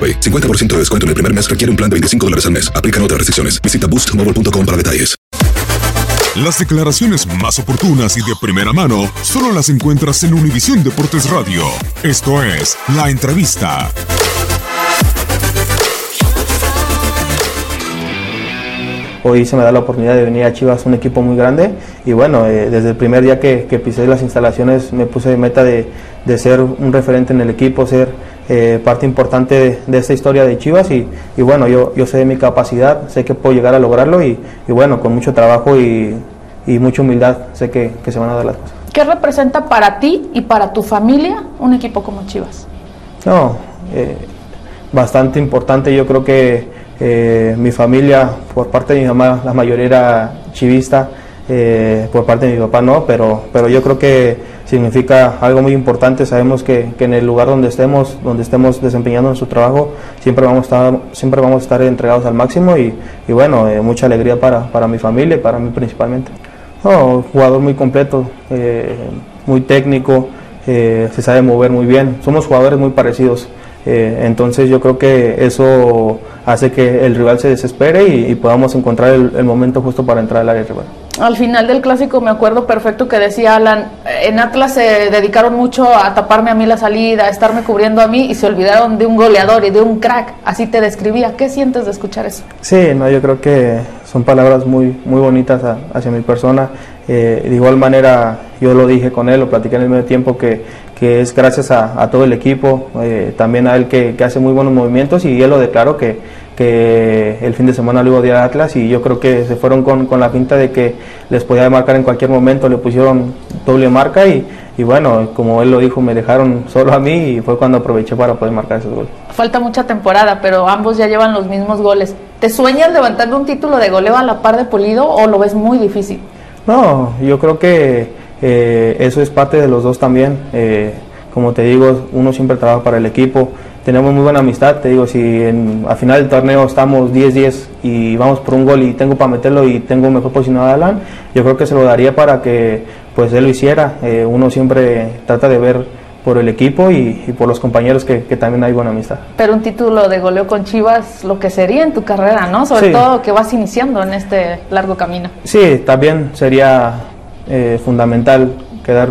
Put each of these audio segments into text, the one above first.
AroPay. 50% de descuento en el primer mes requiere un plan de 25 dólares al mes. Aplican otras restricciones. Visita boostmobile.com para detalles. Las declaraciones más oportunas y de primera mano solo las encuentras en Univisión Deportes Radio. Esto es La Entrevista. Hoy se me da la oportunidad de venir a Chivas, un equipo muy grande. Y bueno, eh, desde el primer día que, que, pisé las instalaciones me puse de meta de, de, ser un referente en el equipo, ser eh, parte importante de, de, esta historia de Chivas. Y, y, bueno, yo, yo sé de mi capacidad, sé que puedo llegar a lograrlo. Y, y bueno, con mucho trabajo y, y mucha humildad sé que, que, se van a dar las cosas. ¿Qué representa para ti y para tu familia un equipo como Chivas? No, eh, bastante importante. Yo creo que eh, mi familia, por parte de mi mamá, la mayoría era chivista, por parte de mi papá no, pero, pero yo creo que significa algo muy importante. Sabemos que, que, en el lugar donde estemos, donde estemos desempeñando nuestro trabajo, siempre vamos a estar, siempre vamos estar entregados al máximo y, y bueno, eh, mucha alegría para, para, mi familia y para mí principalmente. No, jugador muy completo, eh, muy técnico, eh, se sabe mover muy bien. Somos jugadores muy parecidos. Entonces yo creo que eso hace que el rival se desespere y, y podamos encontrar el, el, momento justo para entrar al área rival. Al final del clásico me acuerdo perfecto que decía Alan, en Atlas se dedicaron mucho a taparme a mí la salida, a estarme cubriendo a mí y se olvidaron de un goleador y de un crack, así te describía. ¿Qué sientes de escuchar eso? Sí, no, yo creo que son palabras muy, muy bonitas a, hacia mi persona. Eh, de igual manera yo lo dije con él, lo platiqué en el medio tiempo que, que es gracias a, todo el equipo, eh, también a él que, que, hace muy buenos movimientos y él lo declaró que, que el fin de semana odiar a Atlas y yo creo que se fueron con, con, la pinta de que les podía marcar en cualquier momento, le pusieron doble marca y, y bueno, como él lo dijo, me dejaron solo a mí y fue cuando aproveché para poder marcar esos goles. Falta mucha temporada, pero ambos ya llevan los mismos goles. ¿Te sueñas levantando un título de goleo a la par de Pulido o lo ves muy difícil? No, yo creo que eh, eso es parte de los dos también. Eh, como te digo, uno siempre trabaja para el equipo. Tenemos muy buena amistad, te digo, si en, a final del torneo estamos 10-10 y vamos por un gol y tengo para meterlo y tengo mejor posicionado a Alan, yo creo que se lo daría para que pues él lo hiciera. Eh, uno siempre trata de ver por el equipo y, y por los compañeros que, que, también hay buena amistad. Pero un título de goleo con Chivas, lo que sería en tu carrera, ¿no? Sobre sí. todo que vas iniciando en este largo camino. Sí, también sería eh, fundamental quedar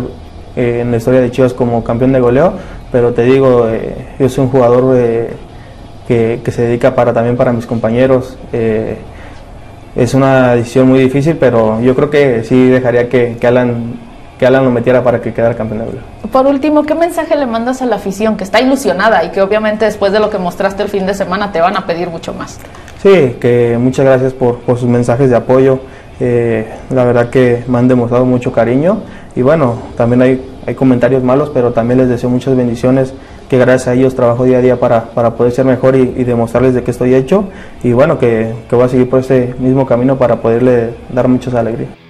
eh, en la historia de Chivas como campeón de goleo, pero te digo, eh, yo soy un jugador que, que, se dedica para también para mis compañeros. es una decisión muy difícil, pero yo creo que sí dejaría que, que Alan que Alan lo metiera para que quedara campeón de. Por último, ¿qué mensaje le mandas a la afición que está ilusionada y que obviamente después de lo que mostraste el fin de semana te van a pedir mucho más? Sí, que muchas gracias por, por sus mensajes de apoyo. Eh, la verdad que me han demostrado mucho cariño y bueno, también hay, hay comentarios malos, pero también les deseo muchas bendiciones que gracias a ellos trabajo día a día para, para poder ser mejor y, demostrarles de qué estoy hecho y bueno, que, que voy a seguir por ese mismo camino para poderle dar muchas alegrías.